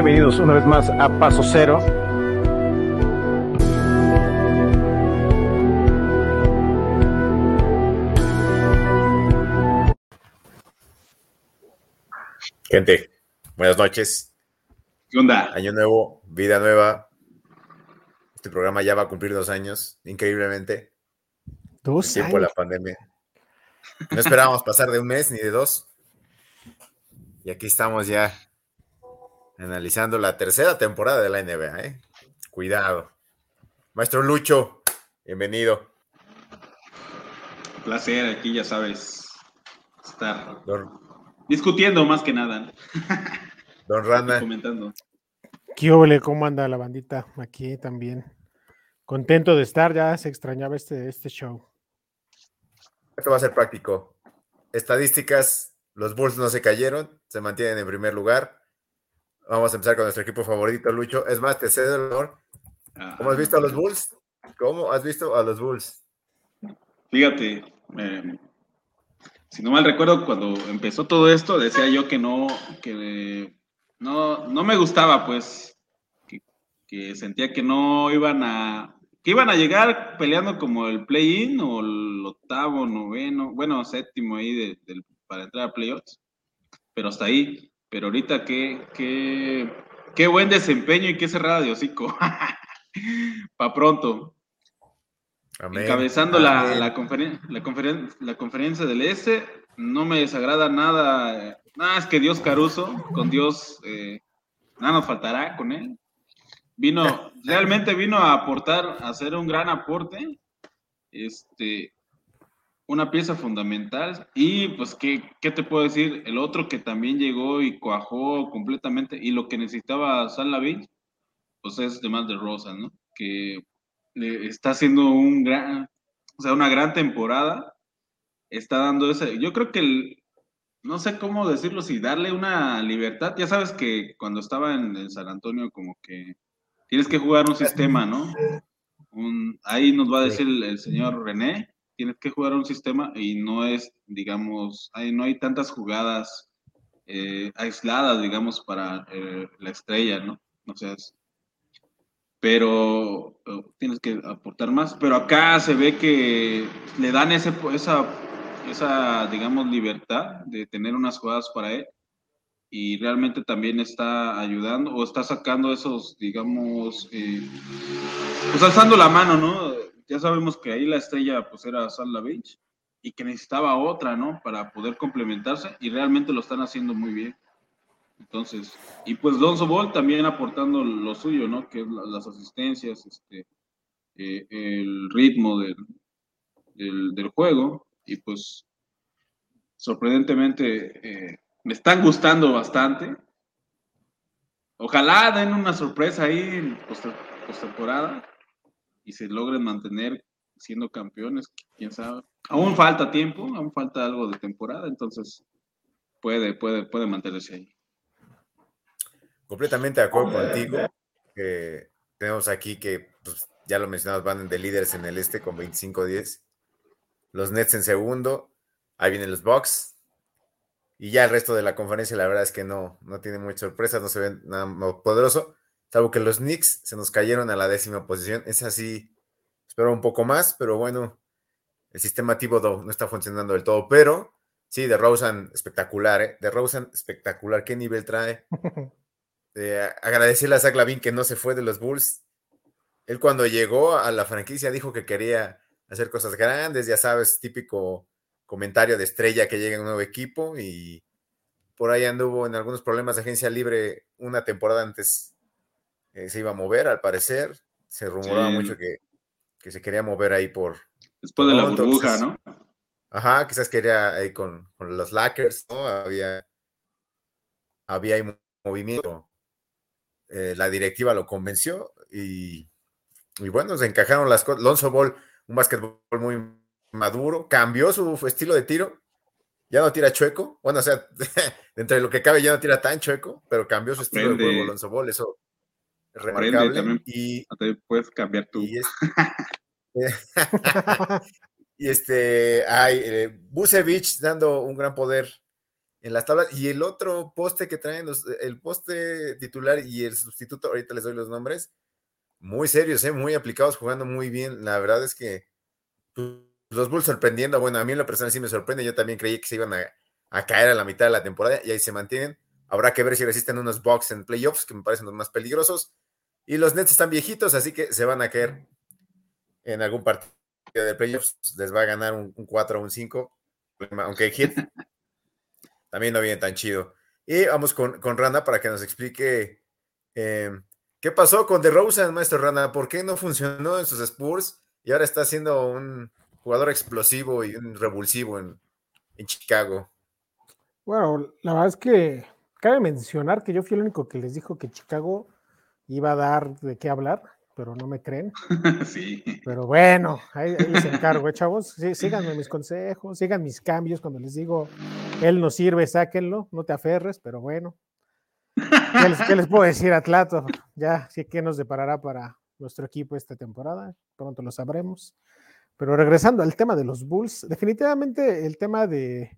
Bienvenidos una vez más a Paso Cero. Gente, buenas noches. ¿Qué onda? Año nuevo, vida nueva. Este programa ya va a cumplir dos años, increíblemente. Dos tiempo de la pandemia. No esperábamos pasar de un mes ni de dos. Y aquí estamos ya analizando la tercera temporada de la NBA. ¿eh? Cuidado. Maestro Lucho, bienvenido. Un placer, aquí ya sabes, estar discutiendo más que nada. Don Rana. Comentando. ¿Qué ole? ¿Cómo anda la bandita? Aquí también. Contento de estar, ya se extrañaba este, este show. Esto va a ser práctico. Estadísticas, los Bulls no se cayeron, se mantienen en primer lugar. Vamos a empezar con nuestro equipo favorito, Lucho. Es más, te cedo el honor. ¿Cómo has visto a los Bulls? ¿Cómo has visto a los Bulls? Fíjate, eh, si no mal recuerdo, cuando empezó todo esto, decía yo que no, que no, no me gustaba, pues, que, sentía que no iban a, que iban a llegar peleando como el play-in o el octavo, noveno, bueno, séptimo ahí de, para entrar a playoffs, pero hasta ahí. Pero ahorita qué, qué, qué buen desempeño y qué cerrada de hocico. para pronto. Encabezando La, la, la, la conferencia del S, no me desagrada nada. Nada, es que Dios Caruso, con Dios, eh, nada nos faltará con él. Vino, realmente vino a aportar, a hacer un gran aporte. Este, una pieza fundamental. Y pues, ¿qué, ¿qué, te puedo decir? El otro que también llegó y cuajó completamente, y lo que necesitaba San pues es de más de Rosa, ¿no? Que está haciendo un gran, o sea, una gran temporada. Está dando ese, yo creo que el, no sé cómo decirlo, si darle una libertad. Ya sabes que cuando estaba en, San Antonio, como que tienes que jugar un sistema, ¿no? ahí nos va a decir el, señor René, tienes que jugar un sistema y no es, digamos, ahí no hay tantas jugadas eh, aisladas, digamos, para eh, la estrella, ¿no? O sea, pero tienes que aportar más. Pero acá se ve que le dan ese, esa, esa, digamos, libertad de tener unas jugadas para él y realmente también está ayudando o está sacando esos, digamos, eh, pues alzando la mano, ¿no? Ya sabemos que ahí la estrella pues era Sal Beach y que necesitaba otra, ¿no? Para poder complementarse y realmente lo están haciendo muy bien. Entonces, y pues Lonzo Ball también aportando lo suyo, ¿no? Que es las asistencias, este, eh, el ritmo del, del, juego. Y pues, sorprendentemente, eh, me están gustando bastante. Ojalá den una sorpresa ahí en postemporada y se logren mantener siendo campeones, quién sabe. Aún falta tiempo, aún falta algo de temporada, entonces puede, puede, puede mantenerse ahí. Completamente de acuerdo contigo. tenemos aquí que, pues, ya lo mencionamos, van de líderes en el este con 25-10. Los Nets en segundo. Ahí vienen los Bucks. Y ya el resto de la conferencia, la verdad es que no, no tiene mucha sorpresa, no se ven nada más poderoso. Salvo que los Knicks se nos cayeron a la décima posición. Es así, espero un poco más, pero bueno, el sistema Thibodeau no está funcionando del todo. Pero sí, de Rosen espectacular, ¿eh? De Rosen espectacular. ¿Qué nivel trae? Este, agradecerle a Zach Lavin que no se fue de los Bulls. Él cuando llegó a la franquicia dijo que quería hacer cosas grandes, ya sabes, típico comentario de estrella que llega un nuevo equipo y por ahí anduvo en algunos problemas de agencia libre una temporada antes eh, se iba a mover, al parecer. Se rumoraba mucho que, se quería mover ahí por... Después de la burbuja, ¿no? Ajá, quizás quería ahí con, los Lakers, ¿no? Había, había ahí movimiento eh, la directiva lo convenció y, bueno, se encajaron las cosas. Lonzo Ball, un básquetbol muy maduro, cambió su estilo de tiro, ya no tira chueco, bueno, o sea, entre lo que cabe ya no tira tan chueco, pero cambió su estilo de juego Lonzo Ball, eso remarcable. y puedes cambiar tú. Y, y este, hay eh, dando un gran poder en las tablas. Y el otro poste que traen, el poste titular y el sustituto, ahorita les doy los nombres, muy serios, ¿eh? muy aplicados, jugando muy bien. La verdad es que pues, los Bulls sorprendiendo. Bueno, a mí en lo personal sí me sorprende. Yo también creí que se iban a, caer a la mitad de la temporada y ahí se mantienen. Habrá que ver si resisten unos Bucks en playoffs, que me parecen los más peligrosos. Y los Nets están viejitos, así que se van a caer en algún partido de playoffs. Les va a ganar un, 4 o un 5. Aunque Hit también no viene tan chido. Y vamos con, con Rana para que nos explique em, qué pasó con DeRozan, maestro Rana. ¿Por qué no funcionó en sus Spurs y ahora está siendo un jugador explosivo y un revulsivo en, en Chicago? Bueno, la verdad es que cabe mencionar que yo fui el único que les dijo que Chicago iba a dar de qué hablar pero no me creen. Sí. Pero bueno, ahí, les encargo, ¿eh, chavos. Sí, síganme mis consejos, sigan mis cambios. Cuando les digo, él no sirve, sáquenlo, no te aferres, pero bueno. ¿Qué les, puedo decir, Atlato? Ya, sí, ¿qué nos deparará para nuestro equipo esta temporada? Pronto lo sabremos. Pero regresando al tema de los Bulls, definitivamente el tema de,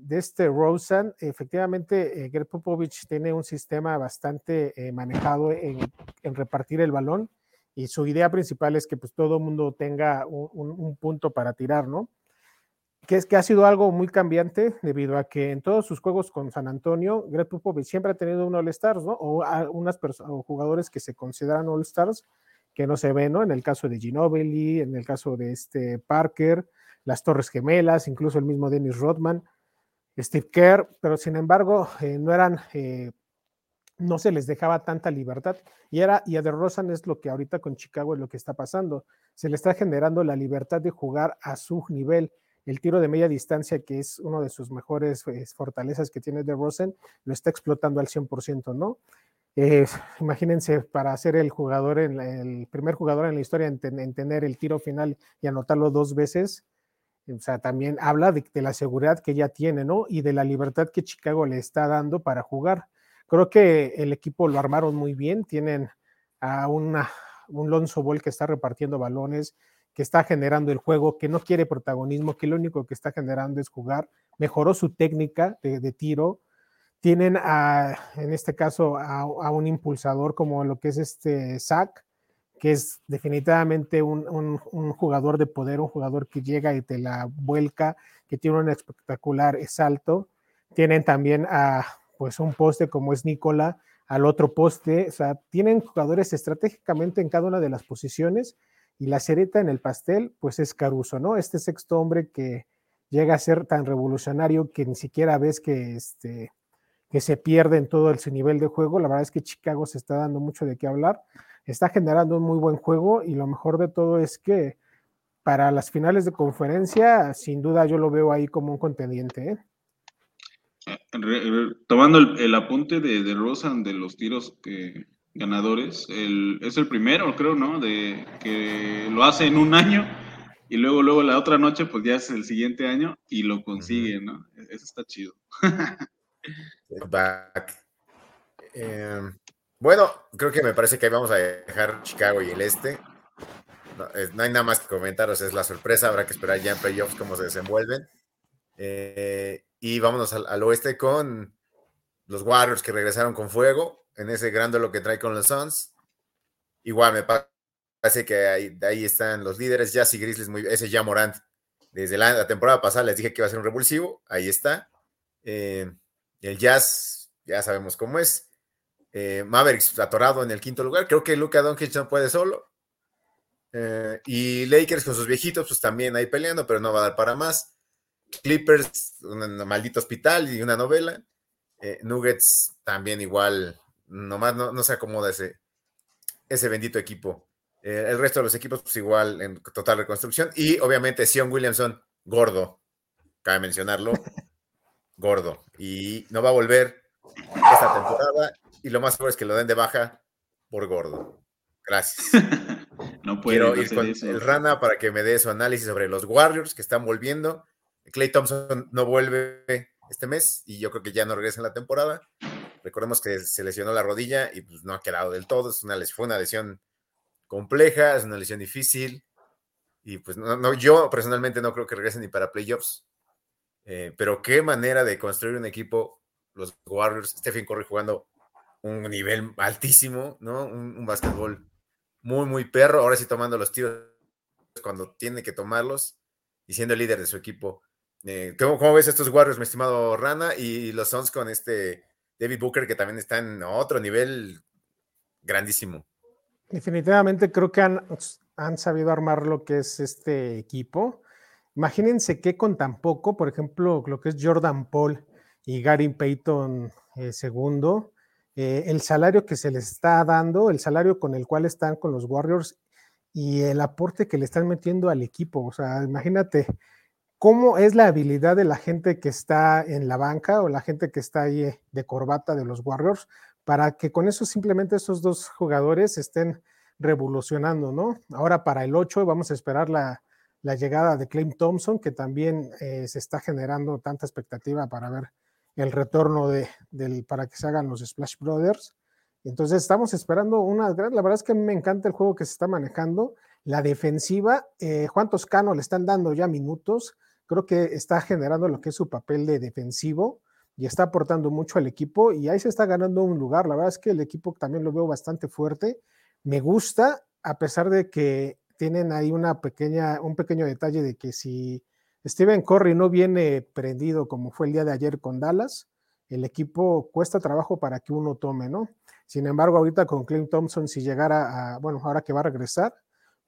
de este Rosen, efectivamente, eh, Greg Popovich tiene un sistema bastante eh, manejado en, repartir el balón y su idea principal es que pues todo mundo tenga un, punto para tirar, ¿no? Que es que ha sido algo muy cambiante debido a que en todos sus juegos con San Antonio, Greg Popovich siempre ha tenido un All-Stars, ¿no? O unas o jugadores que se consideran All-Stars que no se ven, ¿no? En el caso de Ginobili, en el caso de este Parker, las Torres Gemelas, incluso el mismo Dennis Rodman Steve Kerr, pero sin embargo eh, no eran, eh, no se les dejaba tanta libertad. Y, era, y a es lo que ahorita con Chicago es lo que está pasando. Se le está generando la libertad de jugar a su nivel. El tiro de media distancia, que es uno de sus mejores eh, fortalezas que tiene DeRozan, lo está explotando al 100%, ¿no? imagínense, para ser el jugador, en el primer jugador en la historia en tener el tiro final y anotarlo dos veces, o sea, también habla de, la seguridad que ya tiene, ¿no? Y de la libertad que Chicago le está dando para jugar. Creo que el equipo lo armaron muy bien, tienen a un Lonzo Ball que está repartiendo balones, que está generando el juego, que no quiere protagonismo, que lo único que está generando es jugar, mejoró su técnica de, tiro, tienen a, en este caso a, a, un impulsador como lo que es este Zach, que es definitivamente un, jugador de poder, un jugador que llega y te la vuelca, que tiene un espectacular salto. Tienen también a pues un poste como es Nicola, al otro poste, o sea, tienen jugadores estratégicamente en cada una de las posiciones y la cereta en el pastel, pues es Caruso, ¿no? Este sexto hombre que llega a ser tan revolucionario que ni siquiera ves que, este, que se pierde en todo ese nivel de juego. La verdad es que Chicago se está dando mucho de qué hablar está generando un muy buen juego y lo mejor de todo es que para las finales de conferencia, sin duda yo lo veo ahí como un contendiente. ¿eh? tomando el, apunte de, de Rosan de los tiros que, ganadores, es el primero, creo, ¿no? De que lo hace en un año y luego, luego la otra noche, pues ya es el siguiente año y lo consigue, ¿no? Eso está chido. Back. Em, bueno, creo que me parece que vamos a dejar Chicago y el este. No, hay nada más que comentar, es la sorpresa, habrá que esperar ya en playoffs cómo se desenvuelven. Eh, y vámonos al, oeste con los Warriors que regresaron con fuego en ese gran lo que trae con los Suns. Igual me parece que ahí, ahí están los líderes, Jazz y Grizzlies, muy, ese ya Morant. Desde la, temporada pasada les dije que iba a ser un revulsivo, ahí está. Eh, el Jazz, ya sabemos cómo es. Eh, Mavericks atorado en el quinto lugar. Creo que Luca Doncic no puede solo. Eh, y Lakers con sus viejitos, pues también ahí peleando, pero no va a dar para más. Clippers, un maldito hospital y una novela. Eh, Nuggets también igual, nomás no, no se acomoda ese, ese bendito equipo. el resto de los equipos, pues igual en total reconstrucción. Y obviamente Sion Williamson, gordo, cabe mencionarlo, gordo. Y no va a volver esta temporada y lo más seguro es que lo den de baja por gordo. Gracias. no puedo ir con el Rana para que me dé su análisis sobre los Warriors que están volviendo. Clay Thompson no vuelve este mes y yo creo que ya no regresa en la temporada. Recordemos que se lesionó la rodilla y pues no ha quedado del todo. Es una fue una lesión compleja, es una lesión difícil. Y pues no, yo personalmente no creo que regrese ni para playoffs. Eh, pero qué manera de construir un equipo, los Warriors, Stephen Curry jugando un nivel altísimo, ¿no? Un, un básquetbol muy, muy perro, ahora sí tomando los tiros cuando tiene que tomarlos y siendo el líder de su equipo. Eh, ¿cómo, ves estos Warriors, mi estimado Rana? Y los Suns con este David Booker, que también está en otro nivel grandísimo. Definitivamente creo que han, han sabido armar lo que es este equipo. Imagínense que con tan poco, por ejemplo, lo que es Jordan Paul y Gary Payton eh, segundo, eh, el salario que se les está dando, el salario con el cual están con los Warriors y el aporte que le están metiendo al equipo. O sea, imagínate, ¿Cómo es la habilidad de la gente que está en la banca o la gente que está ahí eh, de corbata de los Warriors para que con eso simplemente esos dos jugadores estén revolucionando, ¿no? Ahora para el 8 vamos a esperar la, llegada de Clay Thompson, que también se está generando tanta expectativa para ver el retorno de, del, para que se hagan los Splash Brothers. Entonces estamos esperando una gran, la verdad es que me encanta el juego que se está manejando. La defensiva, eh, Juan Toscano le están dando ya minutos creo que está generando lo que es su papel de defensivo y está aportando mucho al equipo y ahí se está ganando un lugar. La verdad es que el equipo también lo veo bastante fuerte. Me gusta, a pesar de que tienen ahí una pequeña, un pequeño detalle de que si Steven Curry no viene prendido como fue el día de ayer con Dallas, el equipo cuesta trabajo para que uno tome, ¿no? Sin embargo, ahorita con Clint Thompson, si llegara a, bueno, ahora que va a regresar,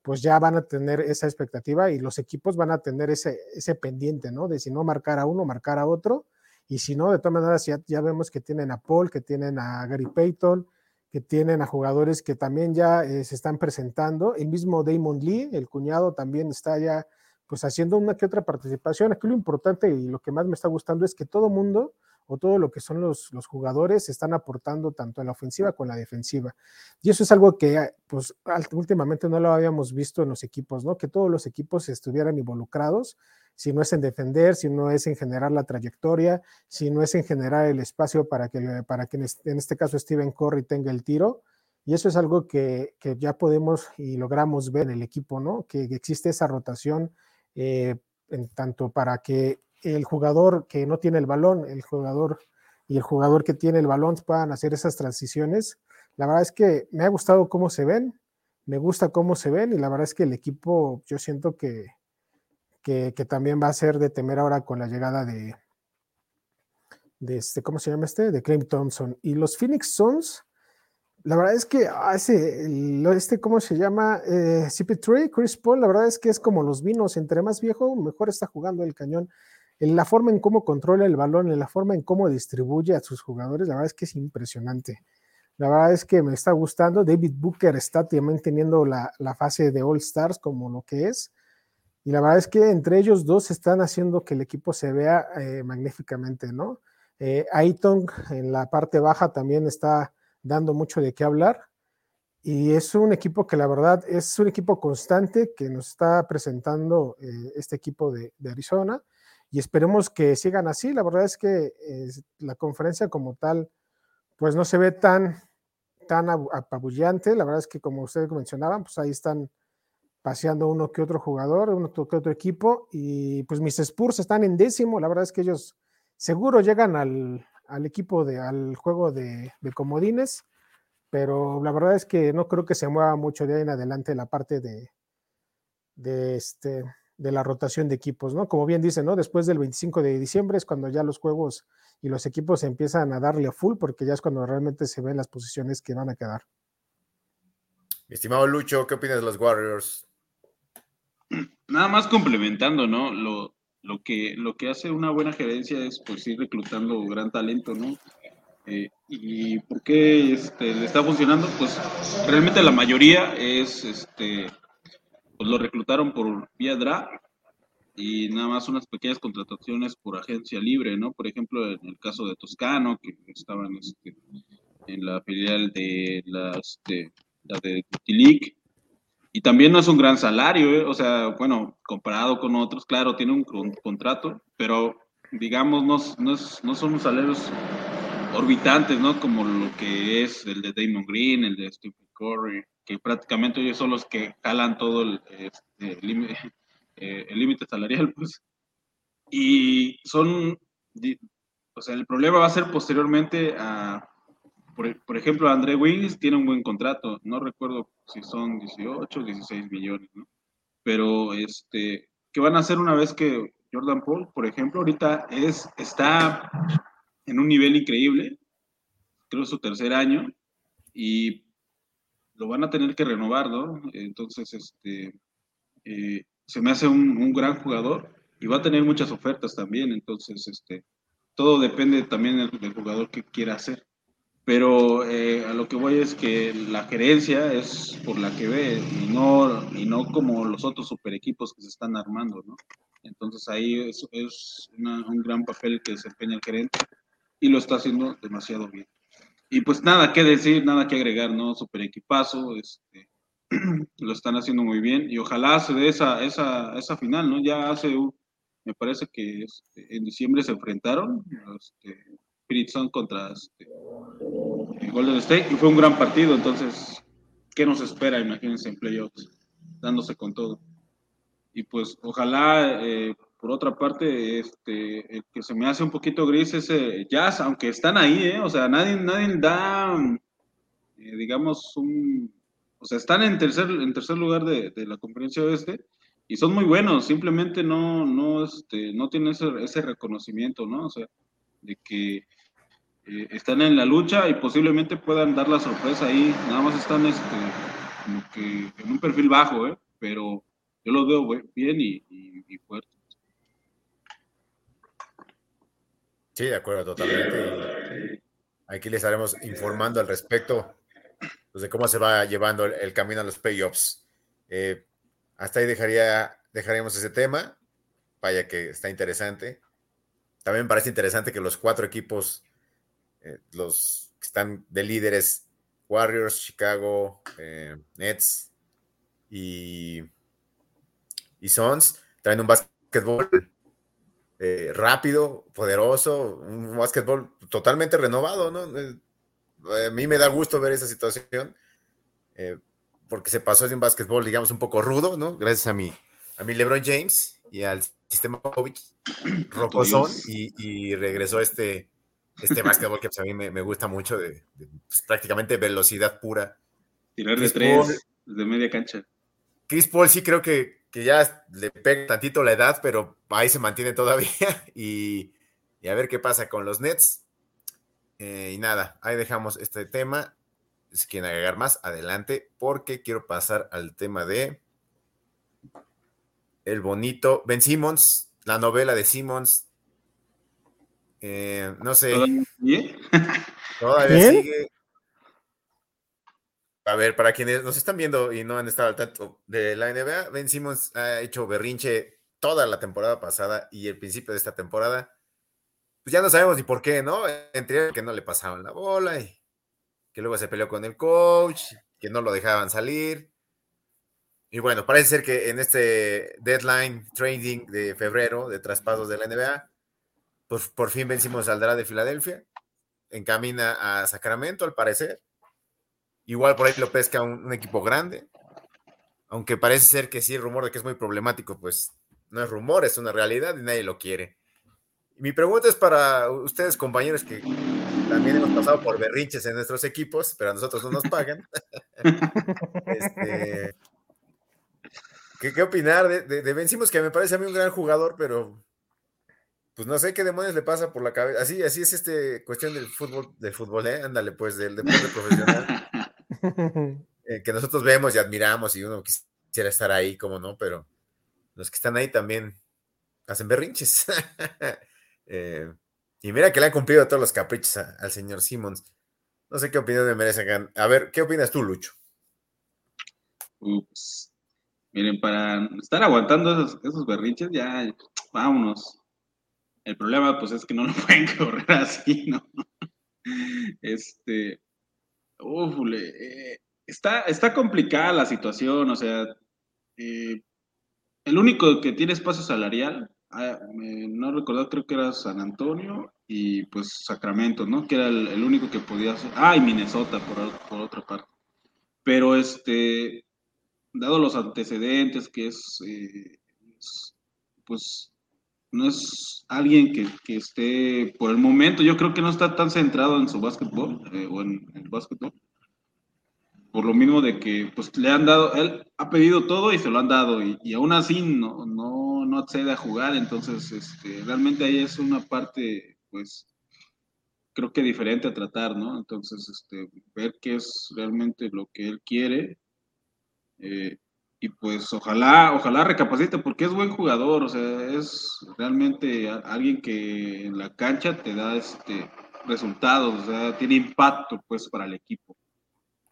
pues ya van a tener esa expectativa y los equipos van a tener ese, ese pendiente, ¿no? De si no marcar a uno, marcar a otro. Y si no, de todas maneras, ya, ya vemos que tienen a Paul, que tienen a Gary Payton, que tienen a jugadores que también ya eh, se están presentando. El mismo Damon Lee, el cuñado, también está ya pues haciendo una que otra participación. Aquí lo importante y lo que más me está gustando es que todo mundo o todo lo que son los, los jugadores están aportando tanto en la ofensiva como en la defensiva. Y eso es algo que pues últimamente no lo habíamos visto en los equipos, ¿no? Que todos los equipos estuvieran involucrados, si no es en defender, si no es en generar la trayectoria, si no es en generar el espacio para que, para que en este, caso Steven Curry tenga el tiro. Y eso es algo que, que ya podemos y logramos ver en el equipo, ¿no? Que, existe esa rotación eh, en tanto para que el jugador que no tiene el balón, el jugador y el jugador que tiene el balón puedan hacer esas transiciones. La verdad es que me ha gustado cómo se ven, me gusta cómo se ven y la verdad es que el equipo yo siento que, que, también va a ser de temer ahora con la llegada de, de este, ¿cómo se llama este? De Clay Thompson. Y los Phoenix Suns, la verdad es que hace, este, ¿cómo se llama? Eh, CP3, Chris Paul, la verdad es que es como los vinos, entre más viejo, mejor está jugando el cañón en la forma en cómo controla el balón, en la forma en cómo distribuye a sus jugadores, la verdad es que es impresionante. La verdad es que me está gustando. David Booker está también teniendo la, fase de All Stars como lo que es. Y la verdad es que entre ellos dos están haciendo que el equipo se vea eh, magníficamente, ¿no? Eh, Aiton en la parte baja también está dando mucho de qué hablar. Y es un equipo que la verdad es un equipo constante que nos está presentando eh, este equipo de Arizona y esperemos que sigan así. La verdad es que la conferencia como tal, pues no se ve tan, tan apabullante. La verdad es que como ustedes mencionaban, pues ahí están paseando uno que otro jugador, uno que otro equipo, y pues mis Spurs están en décimo. La verdad es que ellos seguro llegan al, al equipo de, al juego de, de, comodines, pero la verdad es que no creo que se mueva mucho de ahí en adelante la parte de, de este de la rotación de equipos, ¿no? Como bien dice, ¿no? Después del 25 de diciembre es cuando ya los juegos y los equipos empiezan a darle a full, porque ya es cuando realmente se ven las posiciones que van a quedar. estimado Lucho, ¿qué opinas de los Warriors? Nada más complementando, ¿no? Lo, lo, que, lo que hace una buena gerencia es pues ir reclutando gran talento, ¿no? Eh, ¿Y por qué este, le está funcionando? Pues realmente la mayoría es este, pues lo reclutaron por vía draft y nada más unas pequeñas contrataciones por agencia libre, ¿no? Por ejemplo, en el caso de Toscano, que estaban este, en la filial de las de, la de Tilic, y también no es un gran salario, ¿eh? o sea, bueno, comparado con otros, claro, tiene un contrato, pero digamos, no, no, es, no son salarios orbitantes, ¿no? Como lo que es el de Damon Green, el de Stephen Curry, que prácticamente ellos son los que jalan todo el este, eh, límite salarial, pues. y son, o sea, el problema va a ser posteriormente a, por, ejemplo, André Wings tiene un buen contrato, no recuerdo si son 18 o 16 millones, ¿no? Pero, este, ¿qué van a hacer una vez que Jordan Paul, por ejemplo, ahorita es, está en un nivel increíble, creo su tercer año, y lo van a tener que renovar, ¿no? Entonces, este, eh, se me hace un, gran jugador y va a tener muchas ofertas también, entonces, este, todo depende también del, jugador que quiera hacer. Pero eh, a lo que voy es que la gerencia es por la que ve y no, y no como los otros super equipos que se están armando, ¿no? Entonces ahí es, es un gran papel que desempeña el gerente y lo está haciendo demasiado bien. Y pues nada que decir, nada que agregar, ¿no? Super equipazo, este, lo están haciendo muy bien y ojalá se dé esa, esa, esa final, ¿no? Ya hace, me parece que este, en diciembre se enfrentaron, este, Spirit contra este, Golden State y fue un gran partido, entonces, ¿qué nos espera? Imagínense en playoffs, dándose con todo. Y pues ojalá eh, por otra parte, este, el que se me hace un poquito gris es Jazz, aunque están ahí, ¿eh? O sea, nadie, nadie da, eh, digamos, un... O sea, están en tercer, en tercer lugar de, la conferencia oeste y son muy buenos, simplemente no, no, este, no tienen ese, reconocimiento, ¿no? O sea, de que eh, están en la lucha y posiblemente puedan dar la sorpresa ahí. Nada más están este, que en un perfil bajo, ¿eh? Pero yo los veo bien y, y, fuertes. Sí, de acuerdo, totalmente. aquí les estaremos informando al respecto pues, de cómo se va llevando el, camino a los playoffs. Eh, hasta ahí dejaría, dejaríamos ese tema. Vaya que está interesante. También parece interesante que los cuatro equipos, eh, los que están de líderes, Warriors, Chicago, eh, Nets y, y Suns, traen un básquetbol eh, rápido, poderoso, un básquetbol totalmente renovado, ¿no? A mí me da gusto ver esa situación, porque se pasó de un básquetbol, digamos, un poco rudo, ¿no? Gracias a mi, a mi LeBron James y al sistema Kovic, rocosón, y, y, regresó este, este básquetbol que pues, a mí me, gusta mucho, de, pues, prácticamente velocidad pura. Tirar de tres, de media cancha. Chris Paul sí creo que, que ya le pega tantito la edad, pero ahí se mantiene todavía. Y, a ver qué pasa con los Nets. Eh, y nada, ahí dejamos este tema. Si quieren agregar más, adelante, porque quiero pasar al tema de el bonito Ben Simmons, la novela de Simmons. Eh, no sé. Todavía sigue. A ver, para quienes nos están viendo y no han estado al tanto de la NBA, Ben Simmons ha hecho berrinche toda la temporada pasada y el principio de esta temporada. Pues ya no sabemos ni por qué, ¿no? Entre que no le pasaban la bola y que luego se peleó con el coach, que no lo dejaban salir. Y bueno, parece ser que en este deadline trading de febrero de traspasos de la NBA, pues por fin Ben Simmons saldrá de Filadelfia, encamina a Sacramento al parecer Igual por ahí lo pesca un, equipo grande. Aunque parece ser que sí, el rumor de que es muy problemático, pues no es rumor, es una realidad y nadie lo quiere. mi pregunta es para ustedes, compañeros, que también hemos pasado por berrinches en nuestros equipos, pero a nosotros no nos pagan. Este, ¿qué, opinar de, de, Vencimos? Que me parece a mí un gran jugador, pero pues no sé qué demonios le pasa por la cabeza. Así, así es este cuestión del fútbol, del fútbol, ¿eh? Ándale, pues, del deporte profesional. Eh, que nosotros vemos y admiramos y uno quisiera estar ahí, como no, pero los que están ahí también hacen berrinches. Eh, y mira que le han cumplido todos los caprichos al señor Simmons. No sé qué opinión me merece. A ver, ¿qué opinas tú, Lucho? Ups. Miren, para estar aguantando esos, esos berrinches, ya vámonos. El problema, pues, es que no lo pueden correr así, ¿no? Este, eh, está, está complicada la situación, o sea, eh, el único que tiene espacio salarial, ah, no recuerdo, creo que era San Antonio y pues Sacramento, ¿no? Que era el, único que podía hacer. Ah, y Minnesota, por, otra parte. Pero este, dado los antecedentes que es, eh, pues, no es alguien que, que, esté, por el momento, yo creo que no está tan centrado en su básquetbol eh, o en, el básquetbol. Por lo mismo de que pues le han dado, él ha pedido todo y se lo han dado y, y aún así no, no, no accede a jugar, entonces este, realmente ahí es una parte pues creo que diferente a tratar, ¿no? Entonces, este, ver qué es realmente lo que él quiere eh, y pues ojalá, ojalá recapacite porque es buen jugador, o sea, es realmente alguien que en la cancha te da este resultados, o sea, tiene impacto pues para el equipo.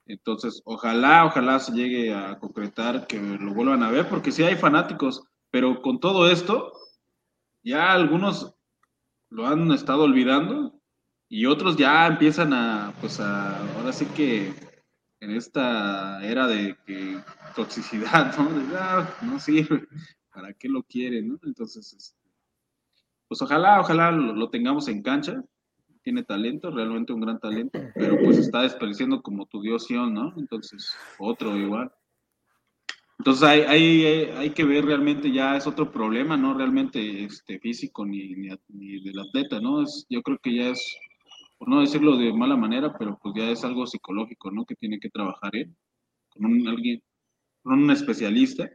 Entonces, ojalá, ojalá se llegue a concretar que lo vuelvan a ver, porque sí hay fanáticos, pero con todo esto, ya algunos lo han estado olvidando y otros ya empiezan a, pues a, ahora sí que en esta era de que toxicidad, ¿no? De, ah, no sirve, ¿para qué lo quieren, no? Entonces, este, pues ojalá, ojalá lo, tengamos en cancha, tiene talento, realmente un gran talento, pero pues está desperdiciando como tu dios ¿no? Entonces, otro igual. Entonces hay, hay, hay, que ver realmente ya es otro problema, no realmente este, físico ni, ni, ni del atleta, ¿no? Es, yo creo que ya es por no decirlo de mala manera, pero pues ya es algo psicológico, ¿no? Que tiene que trabajar él, con un, alguien, con un especialista,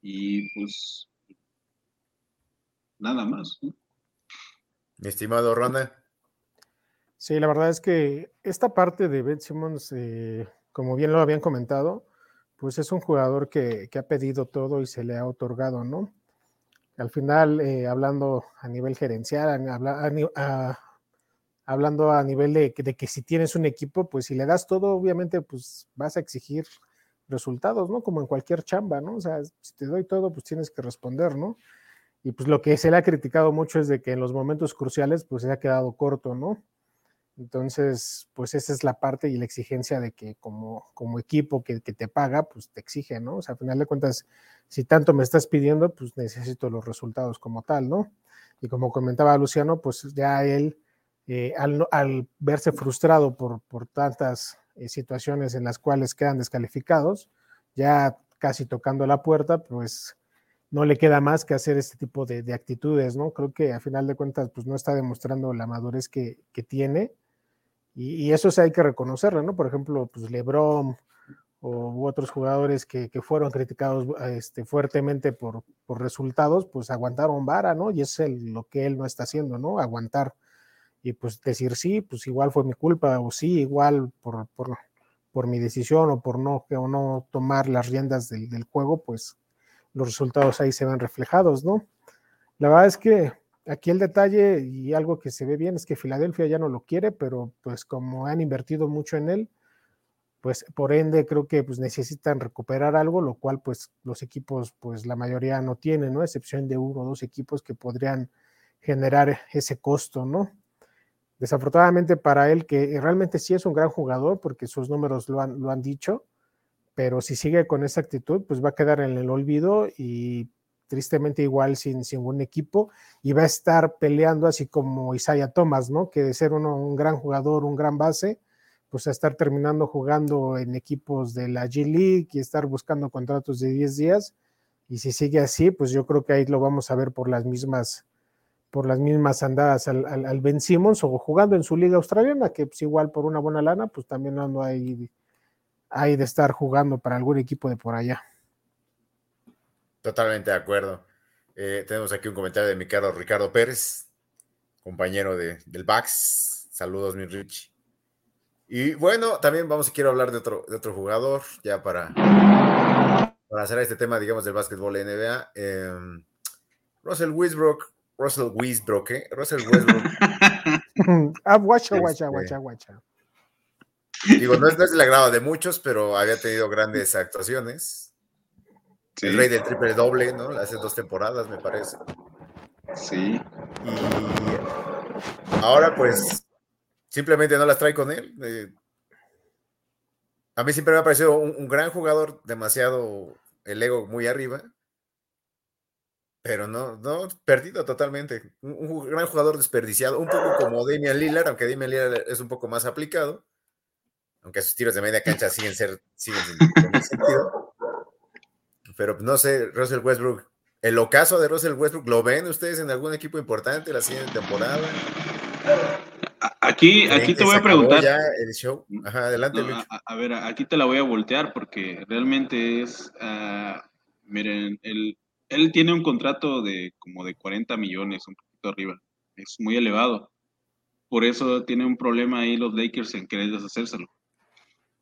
y pues nada más. ¿no? Mi estimado Ronda. Sí, la verdad es que esta parte de Ben Simmons, eh, como bien lo habían comentado, pues es un jugador que, que, ha pedido todo y se le ha otorgado, ¿no? Al final, eh, hablando a nivel gerencial, a, a, a, hablando a nivel de, que si tienes un equipo, pues si le das todo, obviamente, pues vas a exigir resultados, ¿no? Como en cualquier chamba, ¿no? O sea, si te doy todo, pues tienes que responder, ¿no? Y pues lo que se le ha criticado mucho es de que en los momentos cruciales, pues se ha quedado corto, ¿no? Entonces, pues esa es la parte y la exigencia de que como, como equipo que, que te paga, pues te exige, ¿no? O sea, al final de cuentas, si tanto me estás pidiendo, pues necesito los resultados como tal, ¿no? Y como comentaba Luciano, pues ya él eh, al, verse frustrado por, tantas eh, situaciones en las cuales quedan descalificados, ya casi tocando la puerta, pues no le queda más que hacer este tipo de, de actitudes, ¿no? Creo que a final de cuentas, pues no está demostrando la madurez que, tiene y, eso sí hay que reconocerlo, ¿no? Por ejemplo, pues Lebron o otros jugadores que, fueron criticados este, fuertemente por, resultados, pues aguantaron vara, ¿no? Y es lo que él no está haciendo, ¿no? Aguantar y pues decir sí, pues igual fue mi culpa, o sí, igual por, por, por mi decisión o por no, o no tomar las riendas del, del, juego, pues los resultados ahí se ven reflejados, ¿no? La verdad es que aquí el detalle y algo que se ve bien es que Filadelfia ya no lo quiere, pero pues como han invertido mucho en él, pues por ende creo que pues necesitan recuperar algo, lo cual pues los equipos pues la mayoría no tienen, ¿no? Excepción de uno o dos equipos que podrían generar ese costo, ¿no? Desafortunadamente para él, que realmente sí es un gran jugador, porque sus números lo han, lo han dicho, pero si sigue con esa actitud, pues va a quedar en el olvido y tristemente igual sin, sin un equipo y va a estar peleando así como Isaiah Thomas, ¿no? Que de ser uno, un gran jugador, un gran base, pues a estar terminando jugando en equipos de la G League y estar buscando contratos de 10 días. Y si sigue así, pues yo creo que ahí lo vamos a ver por las mismas por las mismas andadas al, al, al, Ben Simmons o jugando en su liga australiana, que pues igual por una buena lana, pues también no hay, hay de estar jugando para algún equipo de por allá. Totalmente de acuerdo. Eh, tenemos aquí un comentario de mi caro Ricardo Pérez, compañero de, del Bax. Saludos, mi Rich. Y bueno, también vamos, quiero hablar de otro, de otro jugador, ya para, para hacer este tema, digamos, del básquetbol NBA. Eh, Russell Westbrook Russell Westbrook, ¿eh? Russell Westbrook. ah, guacha, guacha, guacha, guacha. Digo, no es, no es, el agrado de muchos, pero había tenido grandes actuaciones. Sí. El rey del triple doble, ¿no? Hace dos temporadas, me parece. Sí. Y ahora, pues, simplemente no las trae con él. Eh, a mí siempre me ha parecido un, un gran jugador, demasiado el ego muy arriba pero no, no, perdido totalmente. Un, un, gran jugador desperdiciado, un poco como Damian Lillard, aunque Damian Lillard es un poco más aplicado, aunque sus tiros de media cancha siguen ser, siguen sin sentido. Pero no sé, Russell Westbrook, el ocaso de Russell Westbrook, ¿lo ven ustedes en algún equipo importante la siguiente temporada? Aquí, aquí te voy a preguntar. Ya el show? Ajá, adelante, no, a, a, ver, aquí te la voy a voltear porque realmente es. Uh, miren, él, él tiene un contrato de como de 40 millones, un poquito arriba. Es muy elevado. Por eso tiene un problema ahí los Lakers en querer deshacérselo.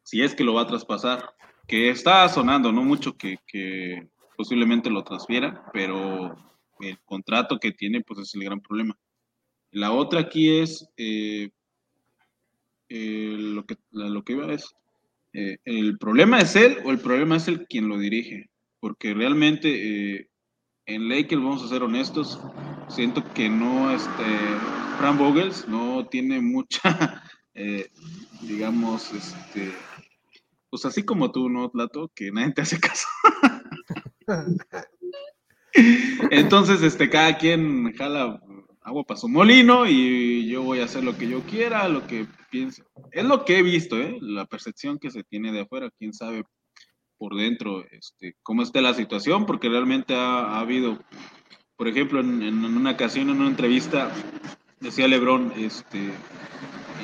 Si es que lo va a traspasar. Que está sonando, no mucho que, que posiblemente lo transfiera, pero el contrato que tiene, pues es el gran problema. La otra aquí es eh, eh, lo, que, lo que iba es, eh, ¿el problema es él o el problema es el quien lo dirige? Porque realmente en Lakers, vamos a ser honestos, siento que no, este, Fran Vogels no tiene mucha, digamos, este, pues así como tú, ¿no, Plato? Que nadie te hace caso. Entonces, este, cada quien jala agua para su molino y yo voy a hacer lo que yo quiera, lo que piense. Es lo que he visto, ¿eh? La percepción que se tiene de afuera, quién sabe por dentro este, cómo está la situación, porque realmente ha, habido, por ejemplo, en, en, una ocasión, en una entrevista, decía Lebron, este,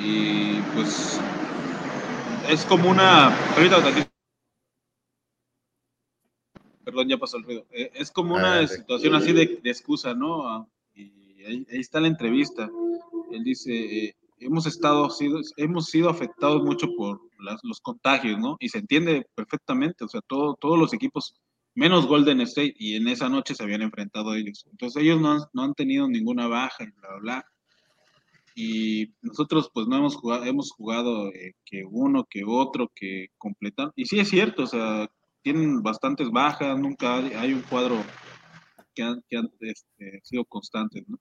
y pues es como una, perdón, ya pasó el ruido. Eh, es como una ah, situación así de, excusa, ¿no? Ah, y ahí, está la entrevista. Él dice, eh, hemos estado, sido, hemos sido afectados mucho por los contagios, ¿no? Y se entiende perfectamente, o sea, todo, todos los equipos, menos Golden State, y en esa noche se habían enfrentado a ellos. Entonces ellos no han, no han tenido ninguna baja y bla, bla, bla. Y nosotros pues no hemos jugado, hemos jugado eh, que uno, que otro, que completar. Y sí es cierto, o sea, tienen bastantes bajas, nunca hay un cuadro que han, este, sido constantes, ¿no?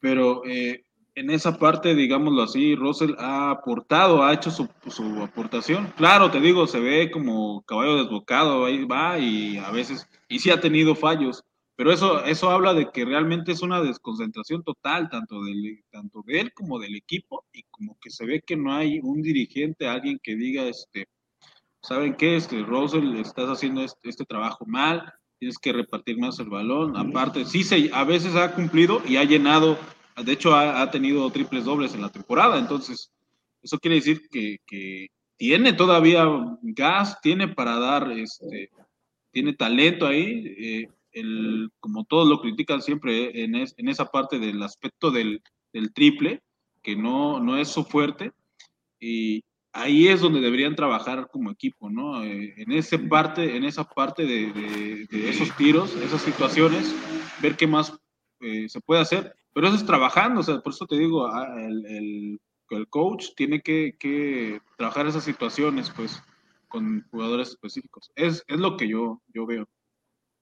Pero eh, en esa parte, digámoslo así, Russell ha aportado, ha hecho su, su, aportación. Claro, te digo, se ve como caballo desbocado, ahí va y a veces, y sí ha tenido fallos, pero eso, eso habla de que realmente es una desconcentración total, tanto, del, tanto de él como del equipo, y como que se ve que no hay un dirigente, alguien que diga, este, ¿saben qué? Este, Russell, estás haciendo este, este, trabajo mal, tienes que repartir más el balón. Aparte, sí, se, a veces ha cumplido y ha llenado, de hecho, ha, tenido triples dobles en la temporada. Entonces, eso quiere decir que, tiene todavía gas, tiene para dar, este, tiene talento ahí. Eh, como todos lo critican siempre en, esa parte del aspecto del, del triple, que no, no es su fuerte. Y, ahí es donde deberían trabajar como equipo, ¿no? Eh, en, ese parte, en esa parte de, esos tiros, esas situaciones, ver qué más eh, se puede hacer. Pero eso es trabajando, o sea, por eso te digo, ah, el, el, coach tiene que, trabajar esas situaciones, pues, con jugadores específicos. Es, es lo que yo, yo veo.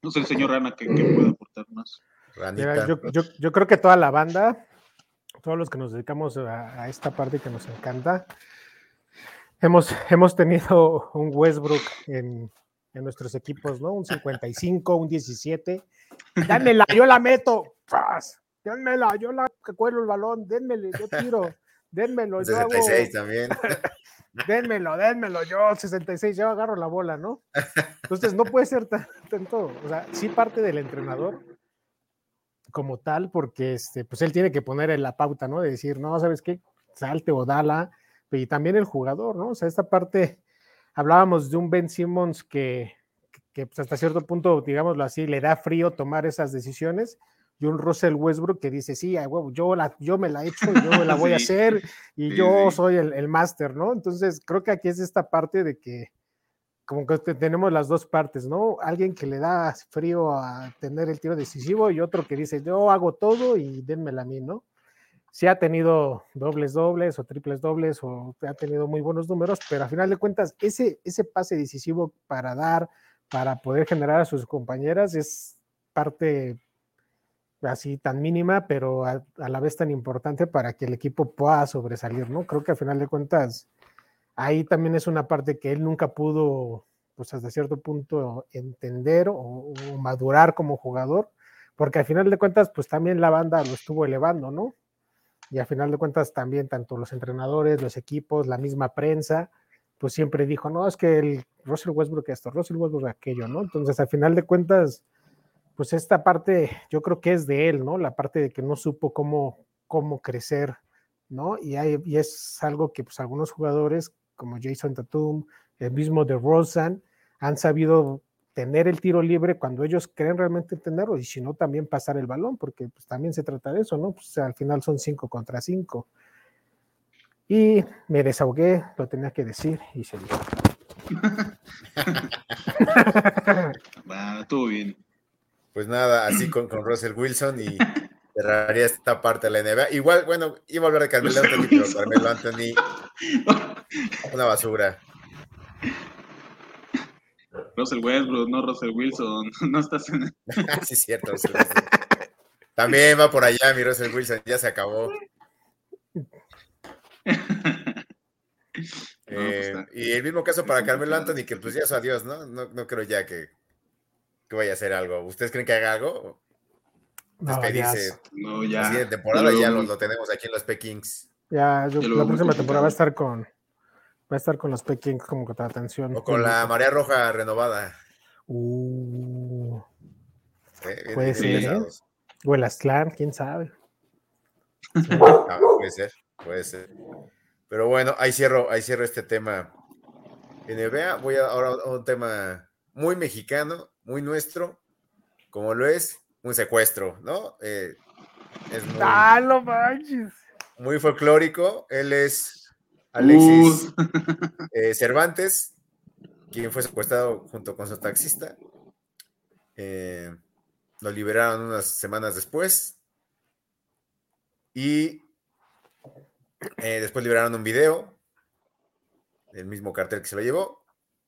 No sé, el señor Rana, ¿qué, puede aportar más? yo, yo, yo, creo que toda la banda, todos los que nos dedicamos a esta parte que nos encanta, Hemos, hemos tenido un Westbrook en, en, nuestros equipos, ¿no? Un 55, un 17. Dámela, yo la meto. ¡Paz! Dénmela, yo la cuelo el balón, dénmelo, yo tiro, dénmelo. 66 yo hago... también. dénmelo, dénmelo, yo 66, yo agarro la bola, ¿no? Entonces no puede ser tanto, o sea, sí parte del entrenador como tal, porque este, pues él tiene que poner en la pauta, ¿no? De decir, no, ¿sabes qué? Salte o dala, y también el jugador, ¿no? O sea, esta parte, hablábamos de un Ben Simmons que, que pues hasta cierto punto, digámoslo así, le da frío tomar esas decisiones, y un Russell Westbrook que dice, sí, yo, la, yo me la he hecho, yo la voy a hacer, y yo soy el, el máster, ¿no? Entonces, creo que aquí es esta parte de que, como que tenemos las dos partes, ¿no? Alguien que le da frío a tener el tiro decisivo y otro que dice, yo hago todo y denmela a mí, ¿no? sí ha tenido dobles dobles o triples dobles o ha tenido muy buenos números, pero a final de cuentas ese, ese pase decisivo para dar, para poder generar a sus compañeras es parte así tan mínima, pero a, la vez tan importante para que el equipo pueda sobresalir, ¿no? Creo que a final de cuentas ahí también es una parte que él nunca pudo, pues hasta cierto punto, entender o, madurar como jugador, porque al final de cuentas, pues también la banda lo estuvo elevando, ¿no? y a final de cuentas también tanto los entrenadores, los equipos, la misma prensa, pues siempre dijo, no, es que el Russell Westbrook esto, Russell Westbrook aquello, ¿no? Entonces, a final de cuentas, pues esta parte yo creo que es de él, ¿no? La parte de que no supo cómo, cómo crecer, ¿no? Y, hay, es algo que pues algunos jugadores como Jason Tatum, el mismo de Rosen, han sabido tener el tiro libre cuando ellos creen realmente tenerlo y si no también pasar el balón, porque pues, también se trata de eso, ¿no? Pues al final son cinco contra cinco. Y me desahogué, lo tenía que decir y se dijo. Bien. Pues nada, así con, con Russell Wilson y cerraría esta parte de la NBA. Igual, bueno, iba a hablar de Carmelo Anthony, pero Carmelo Anthony, una basura. Russell Westbrook, no Russell Wilson, no estás en... sí, es cierto. Russell Wilson. También va por allá mi Russell Wilson, ya se acabó. Pues, Eh, y el mismo caso para Carmelo Anthony, que pues ya es adiós, ¿no? No, no creo ya que, que vaya a hacer algo. ¿Ustedes creen que haga algo? No, ya, Despedirse No, la ya. siguiente temporada ya lo- tenemos aquí en los P-Kings. ya, yo- Yo lo la próxima temporada va a estar con va a estar con los Pekings como contratación. O con la Marea Roja renovada. Uh, ¿eh? Puede ser, ¿eh? o el Aztlán, quién sabe. Ah, puede ser, puede ser. Pero bueno, ahí cierro, ahí cierro este tema. NBA, voy a, ahora a un tema muy mexicano, muy nuestro, como lo es un secuestro, ¿no? Eh, es muy, ¡Ah, no manches! muy folclórico. Él es Alexis Uh, eh, Cervantes, quien fue secuestrado junto con su taxista. Eh, lo liberaron unas semanas después. Y eh, después liberaron un video del mismo cartel que se lo llevó.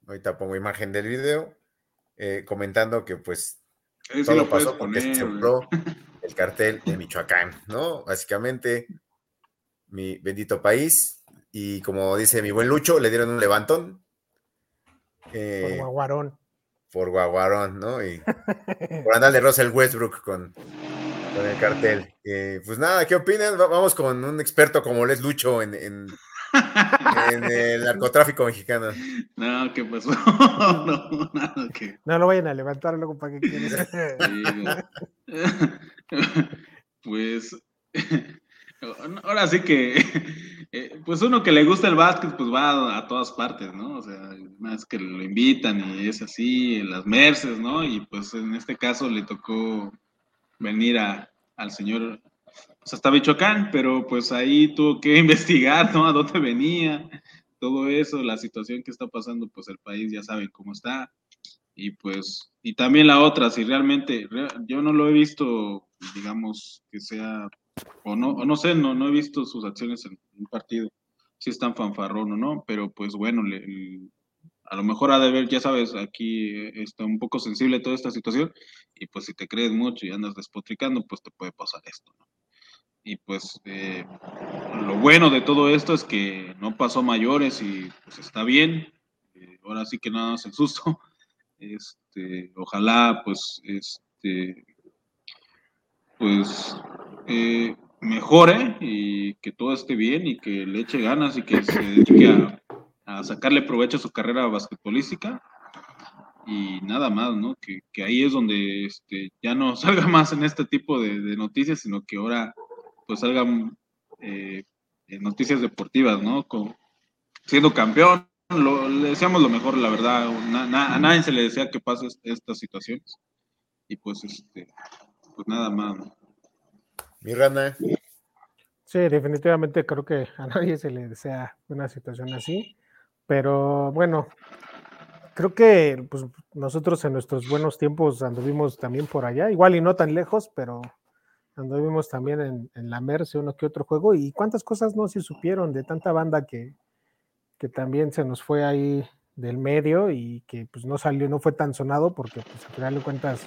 Ahorita pongo imagen del video. Eh, comentando que pues ese sí todo pasó porque se poner, sembró el cartel de Michoacán, ¿no? Básicamente, mi bendito país. Y como dice mi buen Lucho, le dieron un levantón. Por eh, Guaguarón. por Guaguarón, ¿no? Y por andar de Russell Westbrook con, con el cartel. Eh, pues nada, ¿qué opinan? Va- Vamos con un experto como les Lucho en, en- en el narcotráfico mexicano. No, ¿qué pasó? no, nada que. No lo vayan a levantar luego para que sí, güey. pues. Ahora sí que. eh, Pues uno que le gusta el básquet, pues va a, todas partes, ¿no? O sea, más que lo invitan y es así, las Merces, ¿no? Y pues en este caso le tocó venir a, al señor, hasta Michoacán, pero pues ahí tuvo que investigar, ¿no? A dónde venía, todo eso, la situación que está pasando, pues el país ya saben cómo está. Y pues, y también la otra, si realmente, re- yo no lo he visto, digamos, que sea, o no, o no sé, no, no he visto sus acciones en un partido, si es tan fanfarrón o no, pero pues bueno, le- a lo mejor ha de ver, ya sabes, aquí eh, está un poco sensible toda esta situación, y pues si te crees mucho y andas despotricando, pues te puede pasar esto, ¿no? Y pues eh, lo bueno de todo esto es que no pasó mayores y pues está bien. Eh, ahora sí que nada más el susto. Este, ojalá pues este pues eh, mejore y que todo esté bien y que le eche ganas y que se dedique a, sacarle provecho a su carrera basquetbolística y nada más, ¿no? Que, que ahí es donde este, ya no salga más en este tipo de, de noticias, sino que ahora pues salgan eh, noticias deportivas, ¿no? Con- siendo campeón, lo- le deseamos lo mejor, la verdad. Na- na- a nadie se le desea que pase est- estas situaciones. Y pues, este, pues nada más. ¿no? Mi rana. Sí, definitivamente creo que a nadie se le desea una situación así, pero bueno, creo que pues, nosotros en nuestros buenos tiempos anduvimos también por allá, igual y no tan lejos, pero anduvimos también en, la Merce uno que otro juego y cuántas cosas no se supieron de tanta banda que, que también se nos fue ahí del medio y que pues no salió, no fue tan sonado porque pues al final de cuentas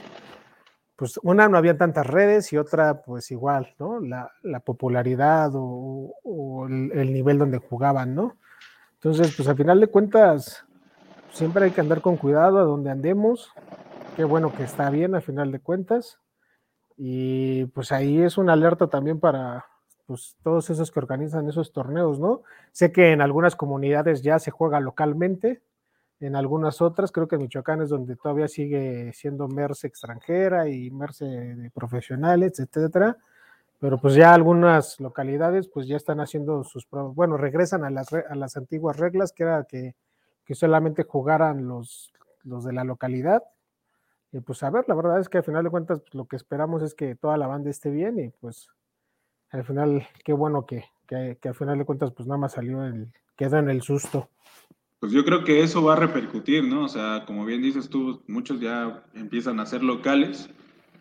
pues una no había tantas redes y otra pues igual, ¿no? La, la popularidad o, o el, el, nivel donde jugaban, ¿no? Entonces, pues al final de cuentas, siempre hay que andar con cuidado a donde andemos. Qué bueno que está bien al final de cuentas. Y pues ahí es una alerta también para pues, todos esos que organizan esos torneos, ¿no? Sé que en algunas comunidades ya se juega localmente, en algunas otras, creo que Michoacán es donde todavía sigue siendo MERS extranjera y MERS de profesionales, etcétera, pero pues ya algunas localidades pues ya están haciendo sus, bueno, regresan a las, a las antiguas reglas, que era que, que solamente jugaran los, los de la localidad, y pues a ver, la verdad es que al final de cuentas pues, lo que esperamos es que toda la banda esté bien y pues al final qué bueno que, que, al final de cuentas pues nada más salió el, quedó en el susto. Pues yo creo que eso va a repercutir, ¿no? O sea, como bien dices tú, muchos ya empiezan a ser locales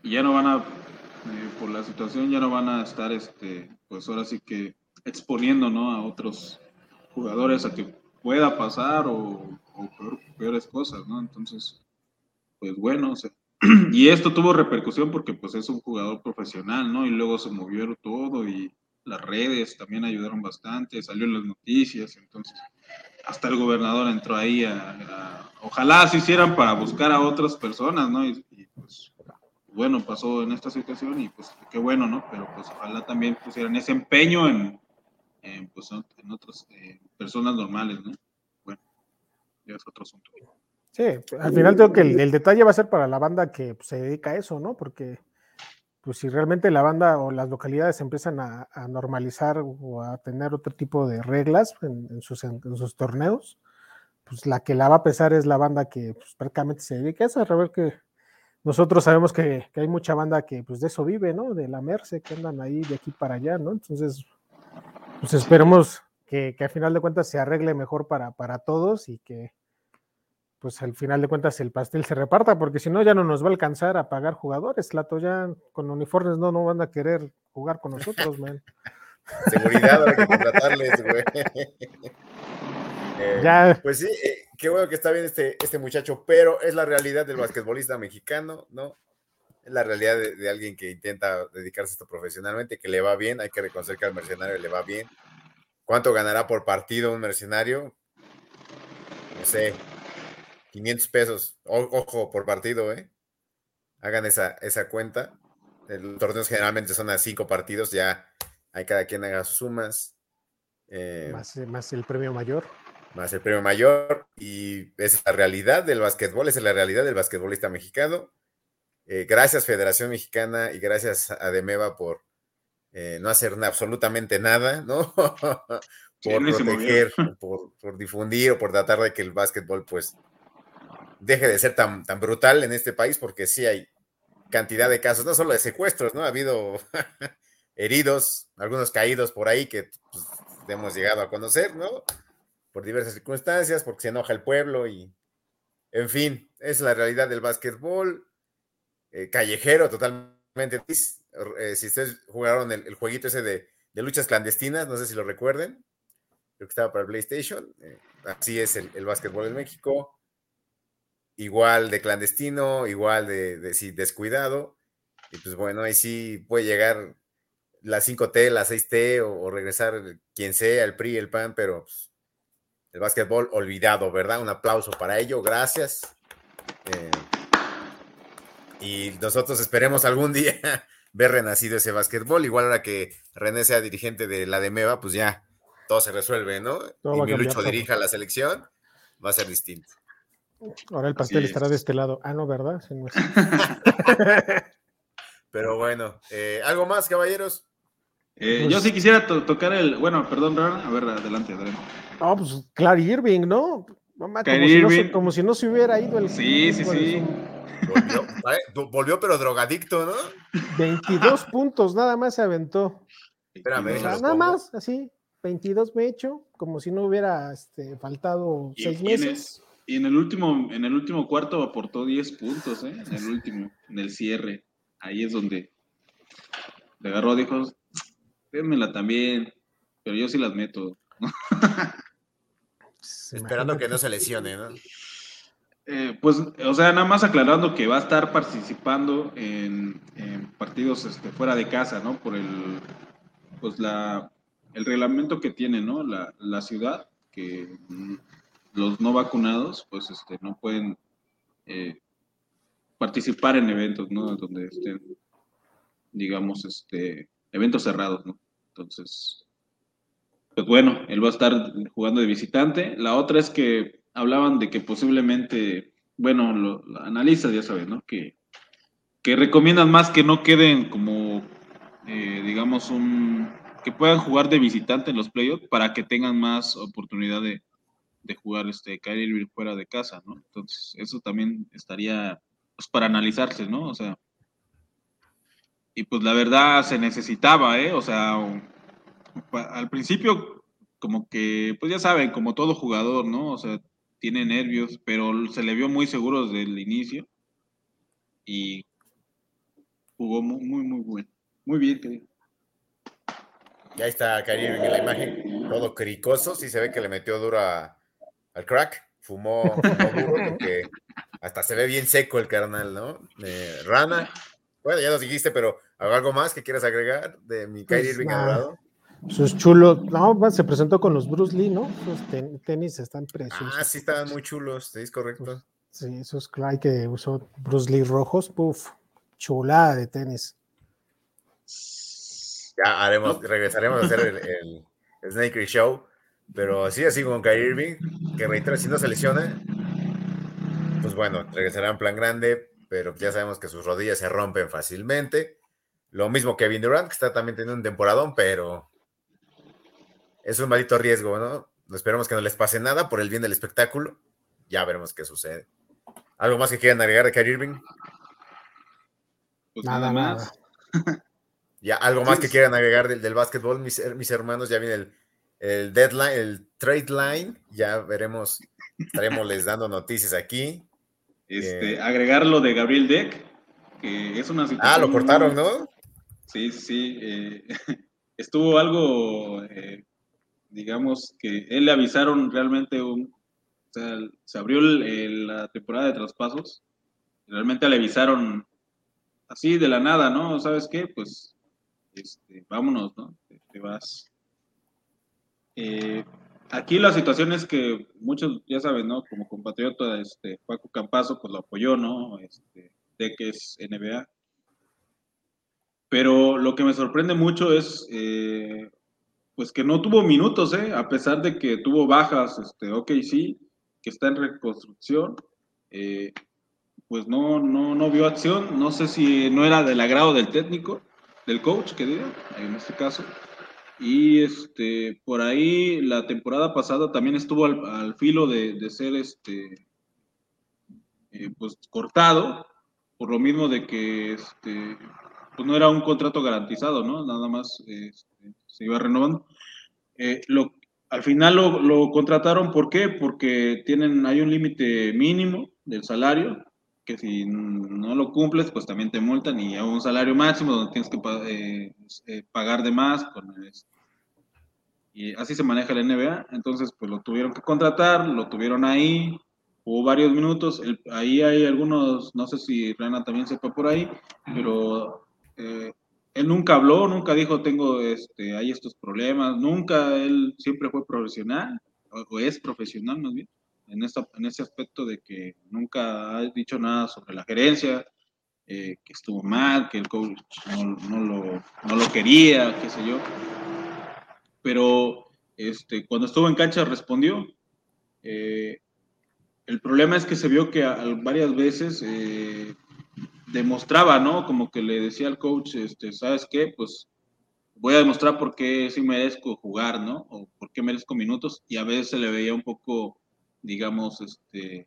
y ya no van a, eh, por la situación, ya no van a estar, este, pues ahora sí que exponiendo, ¿no? A otros jugadores a que pueda pasar o, o peor, peores cosas, ¿no? Entonces, pues bueno, o sea, y esto tuvo repercusión porque pues es un jugador profesional, ¿no? Y luego se movió todo y las redes también ayudaron bastante, salió en las noticias, entonces hasta el gobernador entró ahí a, a, ojalá se hicieran para buscar a otras personas, ¿no? Y, y, pues bueno, pasó en esta situación y pues qué bueno, ¿no? Pero pues ojalá también pusieran ese empeño en, en pues en otras eh, personas normales, ¿no? Bueno, ya es otro asunto. Sí, al final tengo que el, el, detalle va a ser para la banda que pues, se dedica a eso, ¿no? Porque pues si realmente la banda o las localidades empiezan a, a normalizar o a tener otro tipo de reglas en, en, sus, en, en, sus, torneos, pues la que la va a pesar es la banda que pues, prácticamente se dedica a eso, a ver que nosotros sabemos que, que, hay mucha banda que pues de eso vive, ¿no? De la Merce, que andan ahí de aquí para allá, ¿no? Entonces, pues esperemos que, que al final de cuentas se arregle mejor para, para todos y que pues al final de cuentas el pastel se reparta, porque si no ya no nos va a alcanzar a pagar jugadores, Lato, ya con uniformes no, no van a querer jugar con nosotros, man. Seguridad, hay que contratarles, güey. Eh, ya. Pues sí, eh, qué bueno que está bien este, este muchacho, pero es la realidad del basquetbolista mexicano, ¿no? Es la realidad de, de, alguien que intenta dedicarse a esto profesionalmente, que le va bien, hay que reconocer que al mercenario le va bien. ¿Cuánto ganará por partido un mercenario? No sé, 500 pesos, o, ojo, por partido, ¿eh? Hagan esa, esa cuenta. Los torneos generalmente son a cinco partidos, ya hay cada quien haga sus sumas. Eh, más, más, el premio mayor. Más el premio mayor. Y esa es la realidad del básquetbol, esa es la realidad del basquetbolista mexicano. Eh, gracias Federación Mexicana y gracias a Demeva por eh, no hacer absolutamente nada, ¿no? por sí, proteger, por, por, difundir o por tratar de que el básquetbol pues deje de ser tan, tan brutal en este país, porque sí hay cantidad de casos, no solo de secuestros, ¿no? Ha habido heridos, algunos caídos por ahí que pues, hemos llegado a conocer, ¿no? Por diversas circunstancias, porque se enoja el pueblo y, en fin, es la realidad del básquetbol, eh, callejero totalmente. Eh, si ustedes jugaron el, el jueguito ese de, de, luchas clandestinas, no sé si lo recuerden, creo que estaba para PlayStation, eh, así es el, el básquetbol en México igual de clandestino, igual de, de sí, descuidado. Y pues bueno, ahí sí puede llegar la 5T, la 6T o, o, regresar quien sea, el PRI, el PAN, pero pues, el básquetbol olvidado, ¿verdad? Un aplauso para ello, gracias. Eh, y nosotros esperemos algún día ver renacido ese básquetbol, igual ahora que René sea dirigente de la de Meva, pues ya todo se resuelve, ¿no? Todo y mi Lucho dirija la selección, va a ser distinto. Ahora el pastel estará de este lado. Ah, no, ¿verdad? Sí, no Pero bueno, eh, ¿algo más, caballeros? Eh, pues... Yo sí quisiera to tocar el. Bueno, perdón, Ron. A ver, adelante, adelante. No, pues Clary Irving, ¿no? Mamá, como, si no se, como, si no se, hubiera ido el. Sí, sí, sí. Volvió, volvió, pero drogadicto, ¿no? 22 puntos, nada más se aventó. Espérame. O sea, nada más, así. 22 me he hecho, como si no hubiera este, faltado seis meses. Y en el último, en el último cuarto aportó 10 puntos, ¿eh? En el último, en el cierre. Ahí es donde le agarró, dijo, démela también, pero yo sí las meto. Esperando que no se lesione, ¿no? Eh, pues, o sea, nada más aclarando que va a estar participando en, en partidos este, fuera de casa, ¿no? Por el, pues la, el reglamento que tiene, ¿no? La, la ciudad, que los no vacunados, pues este, no pueden eh, participar en eventos, ¿no? Donde estén, digamos, este, eventos cerrados, ¿no? Entonces, pues bueno, él va a estar jugando de visitante. La otra es que hablaban de que posiblemente, bueno, los analistas ya saben, ¿no? Que, que recomiendan más que no queden como, eh, digamos, un que puedan jugar de visitante en los playoffs para que tengan más oportunidad de, de jugar este Kyrie fuera de casa, ¿no? Entonces, eso también estaría pues, para analizarse, ¿no? O sea, y pues la verdad se necesitaba, ¿eh? O sea, al principio como que, pues ya saben, como todo jugador, ¿no? O sea, tiene nervios, pero se le vio muy seguro desde el inicio y jugó muy, muy, muy bueno. Muy bien, querido. Ya está Kyrie en la imagen, todo cricoso, sí se ve que le metió duro al crack, fumó, duro porque hasta se ve bien seco el carnal, ¿no? Rana, bueno, ya nos dijiste, pero ¿algo más que quieras agregar de mi Kyrie pues, Irving lado? Sus chulos, no, se presentó con los Bruce Lee, ¿no? Sus tenis están preciosos. Ah, sí, estaban muy chulos, es correcto. Sí, esos que usó Bruce Lee rojos, puf, chulada de tenis. Ya haremos, regresaremos a hacer el, el Show, pero así, así con Kyrie Irving, que reitero, si no se lesiona, pues bueno, regresará en plan grande, pero ya sabemos que sus rodillas se rompen fácilmente. Lo mismo que Kevin Durant, que está también teniendo un temporadón, pero es un maldito riesgo, ¿no? Esperemos que no les pase nada por el bien del espectáculo. Ya veremos qué sucede. ¿Algo más que quieran agregar de Kyrie Irving? Pues nada, más. ya, algo más que quieran agregar del, del básquetbol, mis, mis, hermanos, ya viene el, el, deadline, el trade line, ya veremos, estaremos les dando noticias aquí. Este, eh, agregar lo de Gabriel Deck, que es una situación. Ah, lo cortaron, ¿no? Sí, sí. Eh, estuvo algo eh, digamos que él le avisaron realmente un, o sea, se abrió la temporada de traspasos, realmente le avisaron así de la nada, ¿no? ¿Sabes qué? Pues este, vámonos, ¿no? Te, vas. Eh, aquí la situación es que muchos ya saben, ¿no? Como compatriota, este, Paco Campazo, pues lo apoyó, ¿no? Este, de que es NBA. Pero lo que me sorprende mucho es eh, pues que no tuvo minutos, ¿eh? a pesar de que tuvo bajas, este, ok, sí, que está en reconstrucción, eh, pues no, no, no vio acción, no sé si no era del agrado del técnico, del coach, que diga, en este caso, y este, por ahí la temporada pasada también estuvo al, filo de, ser este, eh, pues cortado, por lo mismo de que este, pues no era un contrato garantizado, ¿no? Nada más este, se iba renovando. Eh, lo, al final lo, contrataron, ¿por qué? Porque tienen, hay un límite mínimo del salario, que si no lo cumples, pues también te multan y hay un salario máximo donde tienes que eh, eh, pagar de más. y así se maneja la NBA. Entonces, pues lo tuvieron que contratar, lo tuvieron ahí, hubo varios minutos. ahí hay algunos, no sé si Rana también sepa por ahí, pero él nunca habló, nunca dijo, tengo, este, hay estos problemas, nunca, él siempre fue profesional, o, es profesional más bien, en, esta, en ese aspecto de que nunca ha dicho nada sobre la gerencia, eh, que estuvo mal, que el coach no, lo, no, lo, quería, qué sé yo. Pero este, cuando estuvo en cancha respondió. Eh, el problema es que se vio que varias veces eh, demostraba, ¿no? Como que le decía al coach, este, ¿sabes qué? Pues voy a demostrar por qué sí merezco jugar, ¿no? O por qué merezco minutos. Y a veces se le veía un poco, digamos, este,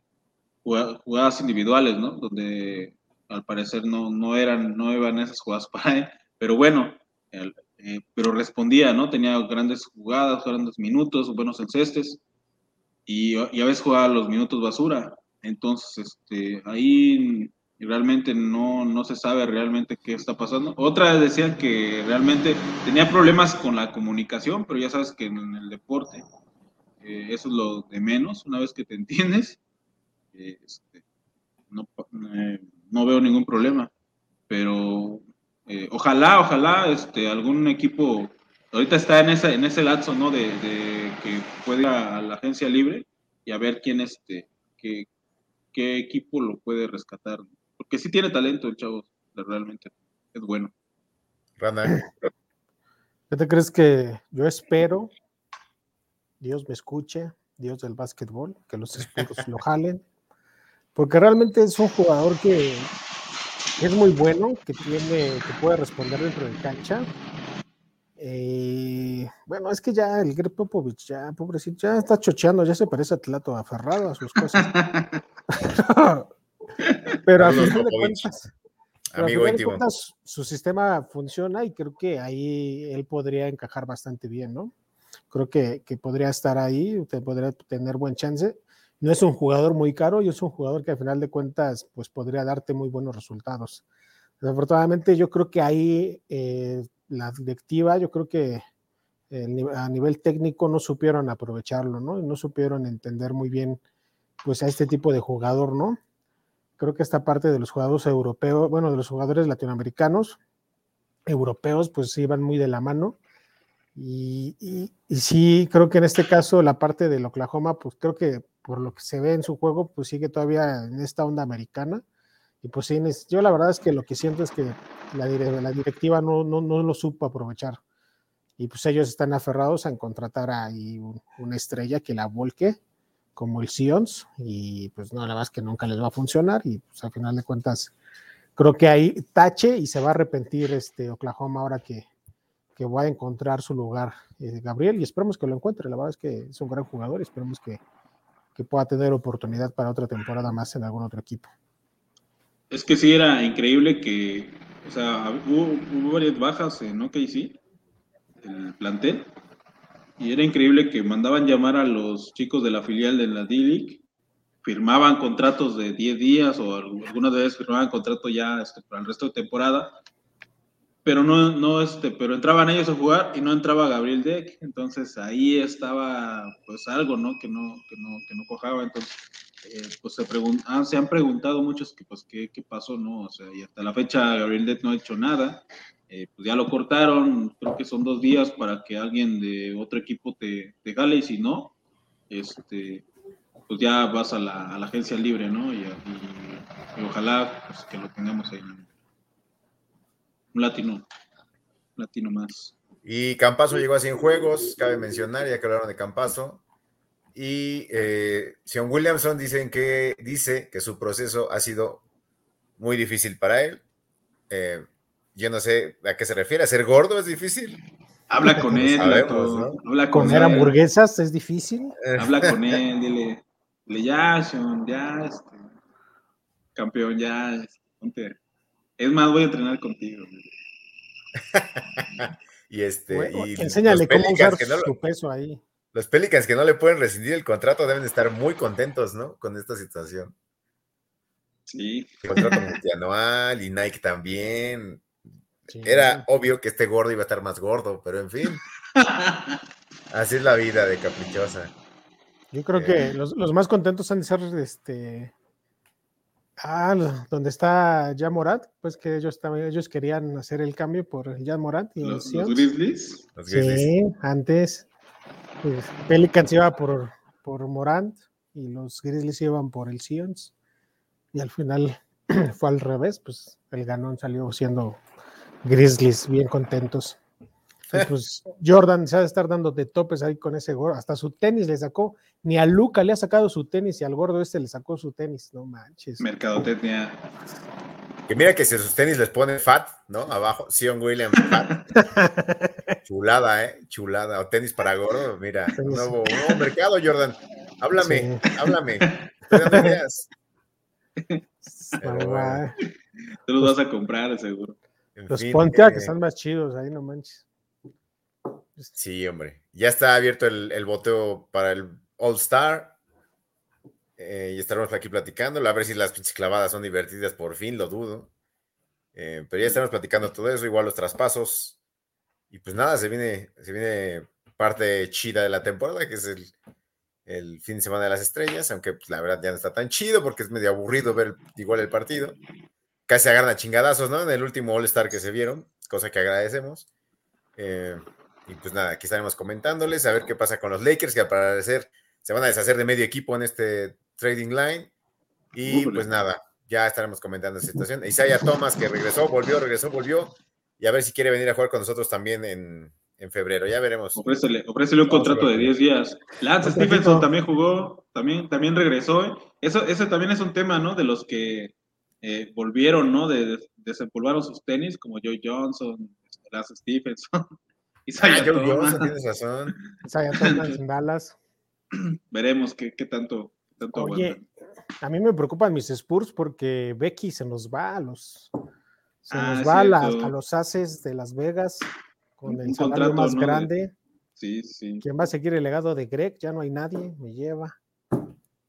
jugadas individuales, ¿no? Donde al parecer no, no eran, no iban esas jugadas para él. Pero bueno, eh, pero respondía, ¿no? Tenía grandes jugadas, grandes minutos, buenos encestes. Y, y a veces jugaba los minutos basura. Entonces, este, ahí realmente no, no se sabe realmente qué está pasando. Otra decían que realmente tenía problemas con la comunicación, pero ya sabes que en el deporte eh, eso es lo de menos, una vez que te entiendes, eh, este, no, eh, no, veo ningún problema, pero ojalá, ojalá este, algún equipo, ahorita está en, esa, en ese lapso, ¿no? De, de que puede ir a la agencia libre y a ver quién, este, qué, qué equipo lo puede rescatar. Porque sí tiene talento el chavo, realmente. Es bueno. ¿Qué te crees que yo espero? Dios me escuche dios del básquetbol, que los Spurs lo jalen, porque realmente es un jugador que es muy bueno, que tiene, que puede responder dentro de cancha. Eh, bueno, es que ya el Greg Popovich, ya, pobrecito, ya está chocheando, ya se parece a Tlato aferrado a sus cosas. Pero a Saludos, fin de cuentas, Amigo final de cuentas, su sistema funciona y creo que ahí él podría encajar bastante bien, ¿no? Creo que, que podría estar ahí, te podría tener buen chance. No es un jugador muy caro y es un jugador que al final de cuentas pues podría darte muy buenos resultados. Desafortunadamente yo creo que ahí eh, la directiva, yo creo que ni- a nivel técnico no supieron aprovecharlo, ¿no? No supieron entender muy bien pues a este tipo de jugador, ¿no? Creo que esta parte de los jugadores europeos, bueno, de los jugadores latinoamericanos, europeos, pues iban muy de la mano. Y, y- y sí, creo que en este caso la parte del Oklahoma, pues creo que por lo que se ve en su juego, pues sigue todavía en esta onda americana. Y pues sí, yo la verdad es que lo que siento es que la, la directiva no, no, no lo supo aprovechar. Y pues ellos están aferrados a contratar ahí un- una estrella que la volque, como el Sions, y pues no, la verdad es que nunca les va a funcionar. Y pues al final de cuentas, creo que ahí tache y se va a arrepentir este Oklahoma ahora que, que va a encontrar su lugar eh, Gabriel y esperemos que lo encuentre. La verdad es que es un gran jugador y esperemos que, que pueda tener oportunidad para otra temporada más en algún otro equipo. Es que sí era increíble que, o sea, hubo, hubo varias bajas en OKC, el plantel, y era increíble que mandaban llamar a los chicos de la filial de la D-League, firmaban contratos de 10 días o al- algunas veces firmaban contrato ya este, para el resto de temporada, pero no, no, este, pero entraban ellos a jugar y no entraba Gabriel Deck, entonces ahí estaba pues algo, ¿no? Que no, que no, que no cojaba, entonces eh, pues se, ah, se han preguntado muchos que pues qué, qué pasó, ¿no? O sea, y hasta la fecha Gabriel Deck no ha hecho nada. Eh, pues ya lo cortaron, creo que son dos días para que alguien de otro equipo te, te jale y si no, este, pues ya vas a la, a la agencia libre, ¿no? Y, y- ojalá pues, que lo tengamos ahí. Un latino, un latino más. Y Campazo llegó a 100 juegos, cabe mencionar, ya que hablaron de Campazo. Y eh, Sean Williamson dicen que, dice que su proceso ha sido muy difícil para él. Eh, yo no sé a qué se refiere. ¿A ser gordo es difícil? Habla con No él, sabemos, ¿no? habla con Comer él. hamburguesas es difícil. Habla con él, dile, dile ya, Sean, ya, este, campeón, ya, ponte. Es más, voy a entrenar contigo. güey. Y este, Bueno, y enséñale los cómo usar que no lo- su peso ahí. los Pelicans que no le pueden rescindir el contrato deben estar muy contentos, ¿no? Con esta situación. Sí, El contrato multianual y Nike también. Sí. Era obvio que este gordo iba a estar más gordo, pero en fin, así es la vida de caprichosa. Yo creo Eh. que los, los más contentos han de ser este. Ah, donde está ya Morat, pues que ellos también ellos querían hacer el cambio por Jan Morat y los. Grizzlies. Los Grizzlies. Sí, antes pues, Pelicans iba por, por Morant y los Grizzlies iban por el Sions. Y al final fue al revés, pues el ganón salió siendo Grizzlies, bien contentos. Y pues Jordan se ha de estar dando de topes ahí con ese gordo. Hasta su tenis le sacó. Ni a Luca le ha sacado su tenis y al gordo este le sacó su tenis. No manches. Mercadotecnia. Que mira que si sus tenis les ponen fat, ¿no? Abajo, Sion Williams fat. Chulada, ¿eh? Chulada. O tenis para gordo, mira. Tenis. Nuevo, nuevo mercado, Jordan. Háblame, Sí. háblame. Estoy dando ideas. Pero bueno, Te los vas a comprar, seguro. en Los fin, Pontiac eh, que están más chidos ahí, no manches. Sí, hombre. Ya está abierto el, el para el All Star. Eh, y estaremos aquí platicando. A ver si las pinches clavadas son divertidas por fin, lo dudo. Eh, pero ya estaremos platicando todo eso, igual los traspasos. Y pues nada, se viene, se viene parte chida de la temporada, que es el, el fin de semana de las estrellas, aunque pues, la verdad ya no está tan chido porque es medio aburrido ver igual el partido. Casi agarran a chingadazos, ¿no? En el último All Star que se vieron, cosa que agradecemos. Eh, y pues nada, aquí estaremos comentándoles, a ver qué pasa con los Lakers, que al parecer se van a deshacer de medio equipo en este trading line. Y pues nada, ya estaremos comentando esa situación. Isaiah Thomas, que regresó, volvió, regresó, volvió. Y a ver si quiere venir a jugar con nosotros también en, en febrero, ya veremos. Ofrécele, ofrécele un Vamos contrato de ver. 10 días. Lance. Stephenson también jugó, también, también regresó. Eso, ese también es un tema, ¿no? De los que eh, volvieron, ¿no? De, de- desempolvaron sus tenis, como Joe Johnson, este, Lance Stephenson. Ah, Isaiah Joe Thomas. Johnson, tienes razón. Isaiah Thomas en Dallas. Veremos qué, qué tanto, qué tanto Oye, aguantan. a mí me preocupan mis Spurs porque Becky se nos va a los se Ah, nos va a, las- a los Aces de Las Vegas con Un- el un salario contrato, más grande. Sí, sí. ¿Quién va a seguir el legado de Greg? Ya no hay nadie, me lleva.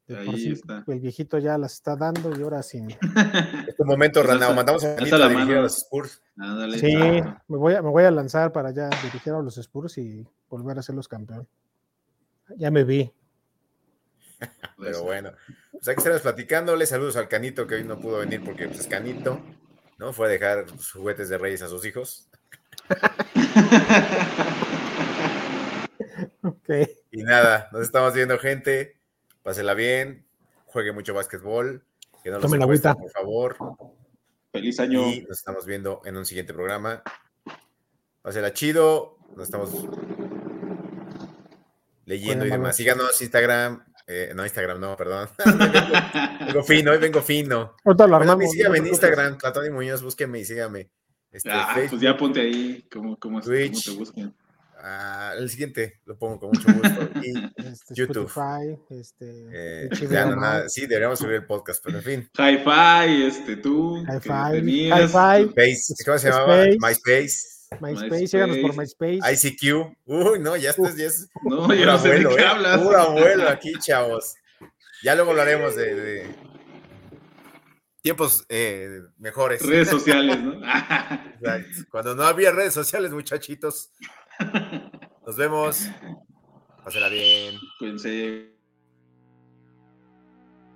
De por Ahí sí, está. el viejito ya las está dando y ahora sin. Es tu momento, Pues Ranao. Mandamos a la a dirigir a los Spurs. Ándale, Sí, me voy, a, me voy a lanzar para ya dirigir a los Spurs y volver a ser los campeón. Ya me vi. Pero bueno, pues aquí estaremos platicándole. Saludos al Canito que hoy no pudo venir porque pues, es Canito, ¿no? Fue a dejar sus juguetes de reyes a sus hijos. Ok. Y nada, nos estamos viendo, gente. Pásela bien, juegue mucho básquetbol, que no los Tomen secuestren, agüita. por favor. Feliz año. Y nos estamos viendo en un siguiente programa. Pásela chido, nos estamos leyendo y demás. Síganos Instagram, eh, no Instagram, no, perdón. vengo, vengo fino, hoy vengo fino. Ahorita lo Bueno, armamos. síganme no en. Instagram, Platón y Muñoz, búsquenme y síganme. Este, Ah, pues ya ponte ahí como, como, como Twitch. te busquen. Ah, el siguiente lo pongo con mucho gusto. Y Este, YouTube. Spotify, este, eh, HBO ya no, Max, nada, sí, deberíamos subir el podcast, pero en fin. Hi-Fi, este, tú. Hi-Fi, Hi-Fi. ¿Cómo se llamaba? Space. MySpace, MySpace, síganos por MySpace. ICQ. Uy, no, ya estás, ya es No, yo no sé de abuelo, qué ¿eh? hablas. Puro abuelo aquí, chavos. Ya luego hablaremos de, de tiempos eh, mejores. Redes sociales, ¿no? Cuando no había redes sociales, muchachitos. Nos vemos. Pásela bien. Cuídense.